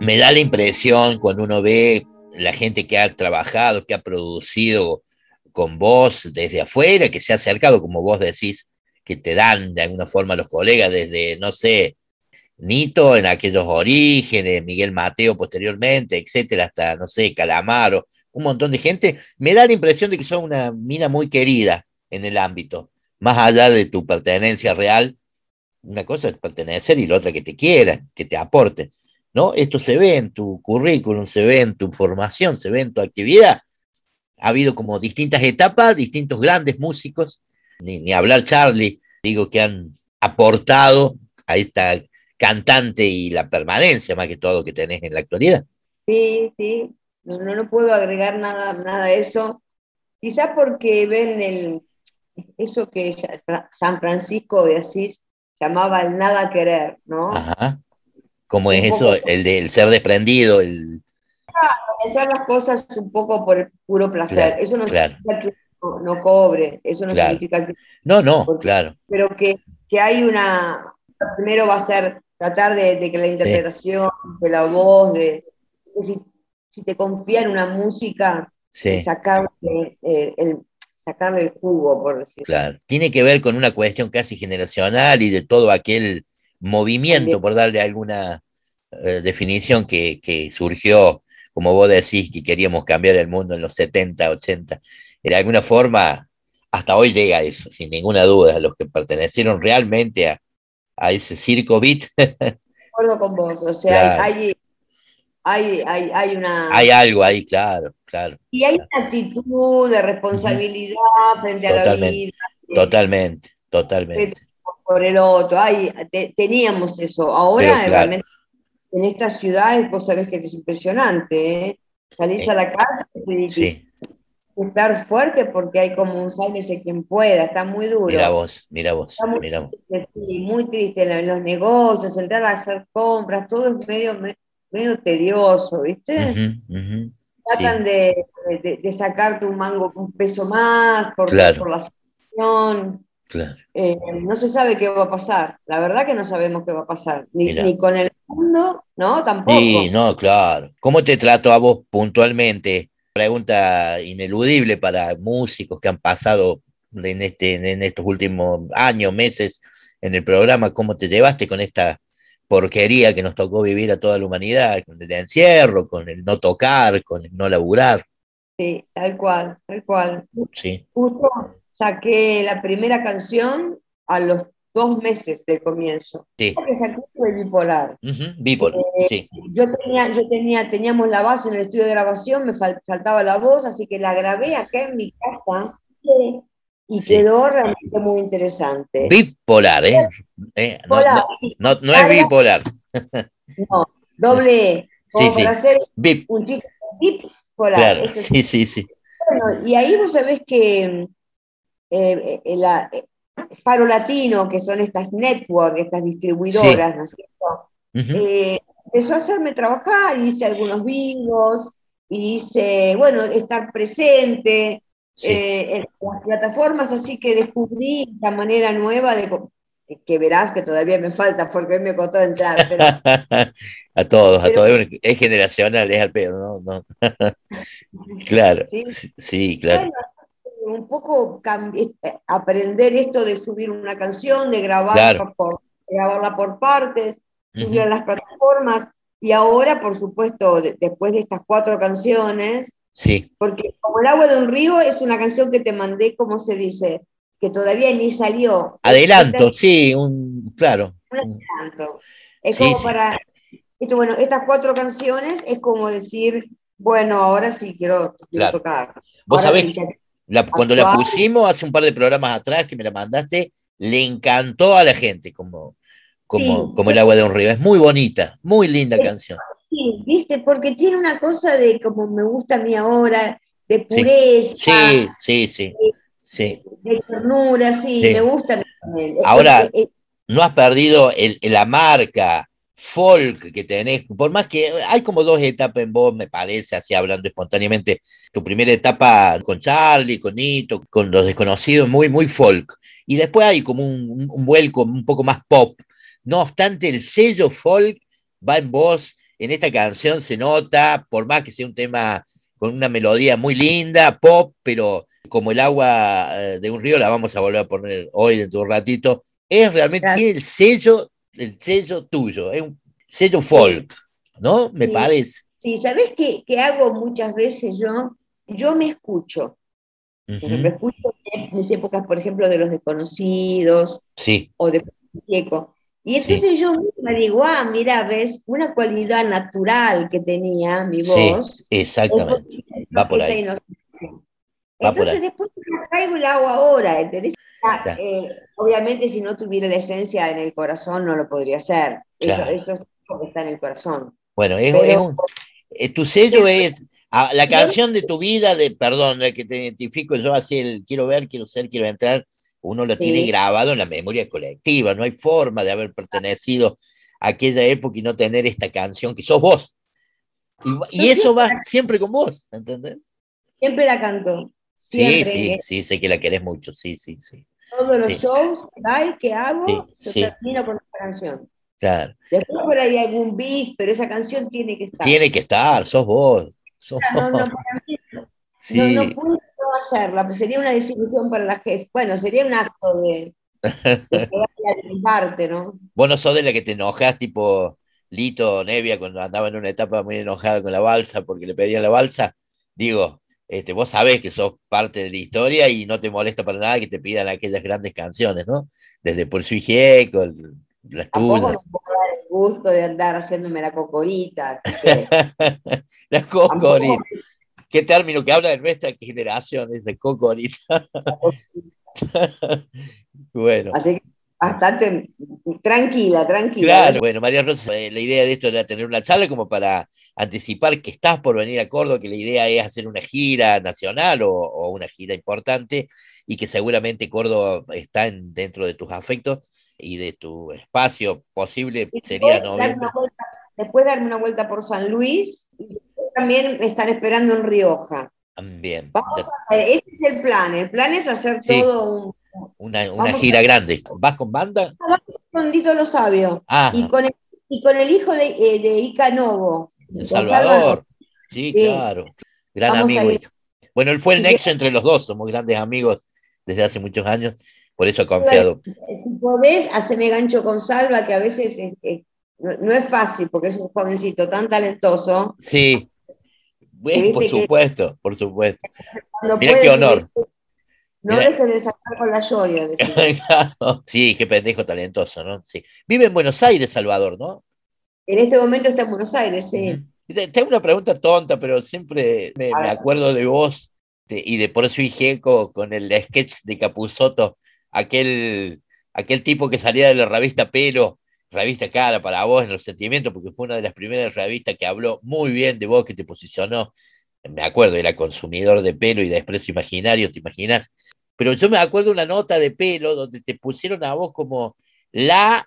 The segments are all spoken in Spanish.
Me da la impresión cuando uno ve la gente que ha trabajado, que ha producido con vos desde afuera, que se ha acercado, como vos decís, que te dan de alguna forma los colegas desde, no sé, Nito en aquellos orígenes, Miguel Mateo posteriormente, etcétera, hasta, no sé, Calamaro, un montón de gente, me da la impresión de que son una mina muy querida en el ámbito, más allá de tu pertenencia real, una cosa es pertenecer y la otra que te quieran, que te aporten, ¿no? Esto se ve en tu currículum, se ve en tu formación, se ve en tu actividad. Ha habido como distintas etapas, distintos grandes músicos, ni, ni hablar Charlie, digo que han aportado a esta cantante y la permanencia más que todo que tenés en la actualidad. Sí, sí, no, no, no puedo agregar nada, nada a eso. Quizás porque ven el, eso que San Francisco de Asís llamaba el nada querer, ¿no? Ajá. ¿Cómo Un es eso? poco. El del ser desprendido, el... Hacer las cosas un poco por el puro placer. Claro, eso no claro. significa que no, no cobre, eso no Claro. significa que No, no, Porque- claro. pero que, que hay una, primero va a ser tratar de, de que la interpretación, de la voz, de, de si, si te confían una música, Sí, sacarle, eh, el, sacarle el jugo, por decirlo. claro. Tiene que ver con una cuestión casi generacional y de todo aquel movimiento, por darle alguna eh, definición que, que surgió, como vos decís, que queríamos cambiar el mundo en los 70, 80. De alguna forma, hasta hoy llega eso, sin ninguna duda, los que pertenecieron realmente a, a ese circo beat, De acuerdo con vos, o sea, Claro. hay, hay, hay, hay una... hay algo ahí, claro, claro. y hay una actitud de responsabilidad frente a la vida. Totalmente, totalmente. por el otro. Hay, te- teníamos eso. Ahora, claro. realmente, en estas ciudades, vos sabés que es impresionante, ¿eh? Salís Eh, a la calle y Sí, estar fuerte porque hay como un sálvese quien pueda, está muy duro. mira vos, mira vos, Está muy mira vos. sí, muy triste en los negocios, entrar a hacer compras, todo es medio, me- medio tedioso, ¿viste? Tratan sí. de, de- de sacarte un mango, un peso más por, Claro. por la situación. Claro. Eh, no se sabe qué va a pasar. La verdad que no sabemos qué va a pasar. Ni, ni con el mundo, ¿no? Tampoco. Sí, no, claro. ¿Cómo te trato a vos puntualmente? Pregunta ineludible para músicos que han pasado en, este, en estos últimos años, meses en el programa. ¿Cómo te llevaste con esta porquería que nos tocó vivir a toda la humanidad? Con el encierro, con el no tocar, con el no laburar. Sí, tal cual, tal cual. Sí, Justo saqué la primera canción a los dos meses del comienzo. sí. Porque de bipolar. Ujú, Bípol, sí. Yo tenía, yo tenía, teníamos la base en el estudio de grabación, me fal- faltaba la voz, así que la grabé acá en mi casa eh, y Sí. quedó realmente muy interesante. Bipolar, ¿eh? Eh, no, Bipolar, no, no, no es bipolar. no, doble, E, como Sí, sí. para hacer Bip, un chico bipolar. claro. Sí, sí, sí. Bueno, y ahí vos sabés que eh, eh, la- eh, Faro Latino, que son estas network, estas distribuidoras, ¿no es cierto? Eh, empezó a hacerme trabajar, hice algunos y hice, bueno, estar presente Sí. eh, en las plataformas, así que descubrí esta manera nueva de co- que verás que todavía me falta porque me costó entrar, pero a todos, a todos. Es generacional, es al pedo, ¿no? no. claro, Sí. sí, sí, claro. Bueno, un poco cambi- eh, aprender esto de subir una canción, de grabarla, Claro. por, grabarla por partes, subirla a las plataformas, y ahora, por supuesto, de- después de estas cuatro canciones, Sí, porque como el agua de un río es una canción que te mandé, como se dice, que todavía ni salió. adelanto, sí, un, claro. Un- adelanto. Es Sí, como sí. para, esto, bueno, estas cuatro canciones es como decir, bueno, ahora sí quiero, quiero Claro. tocar. Vos Ahora sabés, sí, ya- la- cuando la pusimos hace un par de programas atrás que me la mandaste, le encantó a la gente como, como, Sí, como el agua de un río. Es muy bonita, muy linda canción. Sí, viste, porque tiene una cosa de como me gusta a mí ahora, de pureza, Sí, sí, sí, sí. de ternura, sí, Sí. me gusta. Es Ahora- eh, no has perdido el, la marca folk que tenés, por más que hay como dos etapas en vos, me parece, así hablando espontáneamente. Tu primera etapa con Charlie, con Nito, con los desconocidos, muy, muy folk. Y después hay como un, un vuelco un poco más pop. No obstante, el sello folk va en voz, en esta canción se nota, por más que sea un tema con una melodía muy linda, pop, pero como el agua eh, de un río, la vamos a volver a poner hoy dentro de un ratito, es realmente, tiene el sello el sello tuyo, es un sello folk, ¿no? Me parece. Sí, ¿sabes qué, qué, hago muchas veces yo? Yo me escucho. Me escucho en mis épocas, por ejemplo, de los desconocidos sí. o de Pacheco. Y entonces yo me digo, ah, mira, ves, una cualidad natural que tenía mi voz. Sí, exactamente. Va por ahí. Entonces después la traigo y la hago ahora, ¿entendés? Ah, eh, obviamente si no tuviera la esencia en el corazón no lo podría hacer. Eso, eso, es que está en el corazón. Bueno, es, un, eh, tu sello es ah, la canción de tu vida, de perdón, la que te identifico yo así, el quiero ver, quiero ser, quiero entrar, uno lo tiene grabado en la memoria colectiva, no hay forma de haber pertenecido a aquella época y no tener esta canción que sos vos. Y, y eso va siempre con vos, ¿entendés? Siempre la canto. Sí, sí, sí, sé que la querés mucho, sí, sí, sí. Todos los shows que hago, yo termino con esa canción. Claro. Después por ahí algún bis, pero esa canción tiene que estar. Tiene que estar, sos vos. no, no, para mí, sí. no, no puedo hacerla, pues sería una desilusión para la gente. Bueno, sería un acto de, de, mi parte, ¿no? Vos no sos de la que te enojas, tipo Lito Nevia, cuando andaba en una etapa muy enojada con la balsa porque le pedían la balsa. Digo, este, vos sabés que sos parte de la historia y no te molesta para nada que te pidan aquellas grandes canciones, ¿no? Desde Por su Hijieco, las tuyas. No puedo dar el gusto de andar haciéndome la cocorita. la cocorita. Qué término que habla de nuestra generación, es de cocorita. bueno. Así que bastante tranquila, tranquila. Claro, bueno, María Rosa, eh, la idea de esto era tener una charla como para anticipar que estás por venir a Córdoba, que la idea es hacer una gira nacional o, una gira importante y que seguramente Córdoba está en, dentro de tus afectos y de tu espacio posible sería noviembre. después darme una vuelta por San Luis y también me están esperando en Rioja. También. Vamos a ese es el plan. El plan es hacer todo un una, una gira grande. ¿Vas con banda? Con Lito Lo Sabio. Y con, el, y con el hijo de, eh, de Ica Novo. El Salvador. Sí, claro. Gran amigo. Bueno, él fue el nexo entre los dos. Somos grandes amigos desde hace muchos años. Por eso ha confiado. Si podés, haceme gancho con Salva, que a veces no, es fácil, porque es un jovencito tan talentoso. Sí. por supuesto, por supuesto. Mira qué honor. No dejes de sacar con la lloria. sí, qué pendejo talentoso, ¿no? Sí. Vive en Buenos Aires, Salvador, ¿no? En este momento está en Buenos Aires, sí. Tengo una pregunta tonta, pero siempre me, acuerdo de vos y de por eso Igeco con el sketch de Capuzoto, aquel, aquel tipo que salía de la revista Pelo, revista cara para vos en los sentimientos, porque fue una de las primeras revistas que habló muy bien de vos, que te posicionó me acuerdo, era consumidor de pelo y de desprecio imaginario, ¿te imaginas? Pero yo me acuerdo una nota de pelo donde te pusieron a vos como la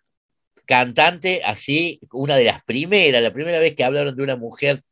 cantante, así, una de las primeras, la primera vez que hablaron de una mujer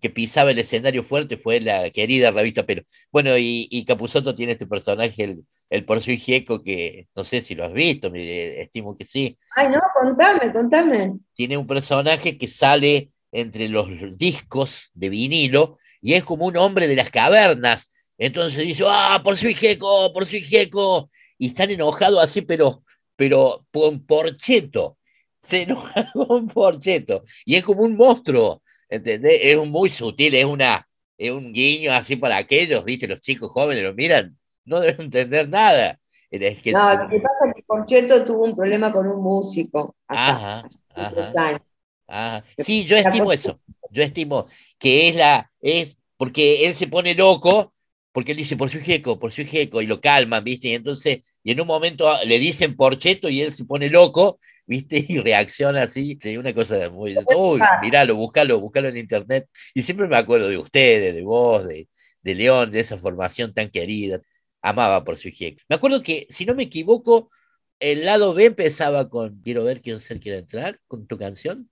que pisaba el escenario fuerte fue la querida revista Pelo. Bueno, y, y Capuzoto tiene este personaje, el, el Porcio Gieco, que no sé si lo has visto, me, estimo que sí. Ay, no, contame, contame. Tiene un personaje que sale entre los discos de vinilo y es como un hombre de las cavernas. Entonces dice, ah, por su hijeco, por su hijeco. Y están enojados así, pero, pero con porcheto. Se enoja con porcheto. Y es como un monstruo, ¿entendés? Es muy sutil, es, una, es un guiño así para aquellos, ¿viste? Los chicos jóvenes lo miran, no deben entender nada. Es que, no, lo que pasa es que Porcheto tuvo un problema con un músico. ajá, ajá. Sí, yo estimo eso. Yo estimo que es la, es porque él se pone loco, porque él dice por su jeco, por su jeco, y lo calman, ¿viste? Y entonces, y en un momento le dicen porcheto y él se pone loco, ¿viste? Y reacciona así, una cosa muy, uy, miralo, búscalo, búscalo en internet. Y siempre me acuerdo de ustedes, de vos, de, de León, de esa formación tan querida. Amaba por su jeco. Me acuerdo que, si no me equivoco, el lado B empezaba con Quiero ver, quiero ser, quiero entrar, con tu canción.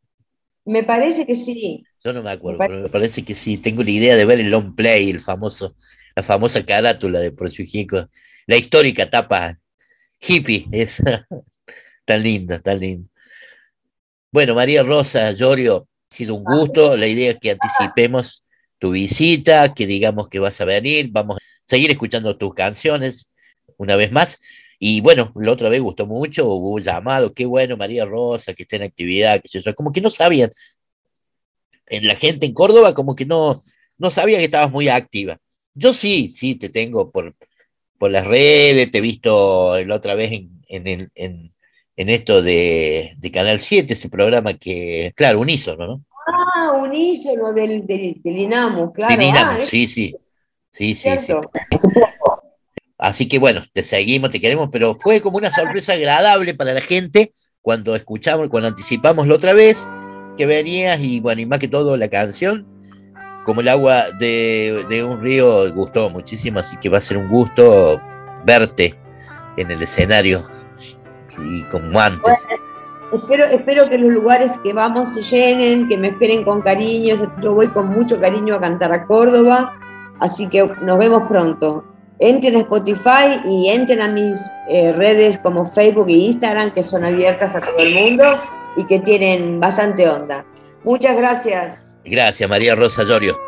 Me parece que sí. Yo no me acuerdo, pero me parece que sí. Tengo la idea de ver el long play, el famoso, la famosa carátula de Porciujico, la histórica tapa hippie, es tan linda, tan linda. Bueno, María Rosa, Llorio, ha sido un gusto. La idea es que anticipemos tu visita, que digamos que vas a venir, vamos a seguir escuchando tus canciones una vez más. Y bueno, la otra vez gustó mucho, hubo llamado, qué bueno, María Rosa, que está en actividad, que sé como que no sabían. En la gente en Córdoba como que no, no sabía que estabas muy activa. Yo sí, sí, te tengo por, por las redes, te he visto la otra vez en, en, en, en esto de, de, Canal 7, ese programa que, claro, unísono, ¿no? Ah, unísono del, del, del INAMU, claro. Del INAMU, ah, sí, sí. Sí, sí, sí. Así que bueno, te seguimos, te queremos, pero fue como una sorpresa agradable para la gente cuando escuchamos, cuando anticipamos la otra vez que venías y bueno, y más que todo la canción, como el agua de, un río, gustó muchísimo, así que va a ser un gusto verte en el escenario y como antes. espero, espero que los lugares que vamos se llenen, que me esperen con cariño. Yo voy con mucho cariño a cantar a Córdoba, así que nos vemos pronto entren a Spotify y entren a mis eh, redes como Facebook e Instagram, que son abiertas a todo el mundo y que tienen bastante onda. Muchas gracias. Gracias, María Rosa Llorio.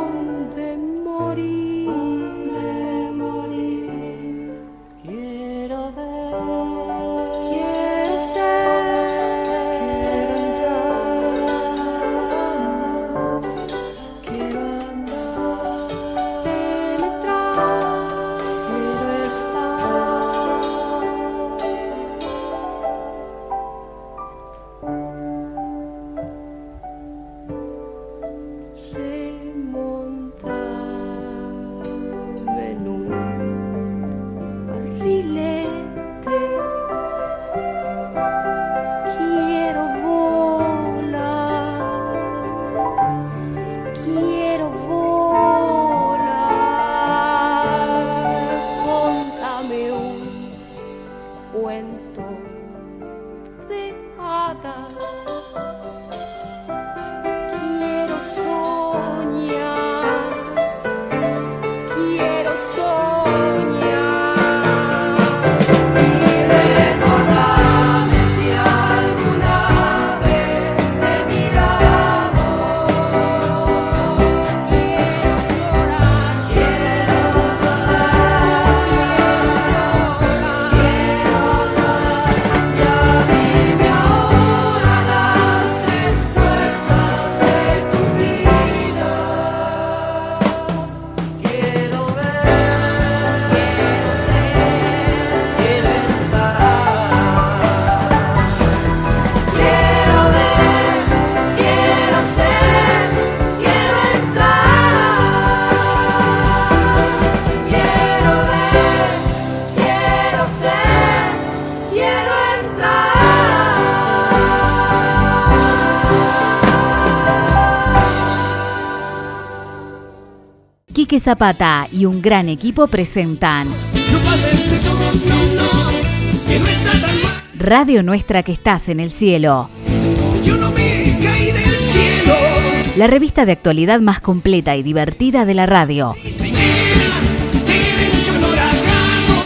donde morir. Quique Zapata y un gran equipo presentan Radio Nuestra que estás en el cielo. La revista de actualidad más completa y divertida de la radio.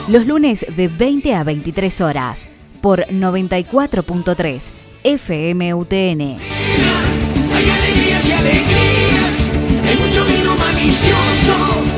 Los lunes de 20 a 23 horas por 94.3 FMUTN. Ambicioso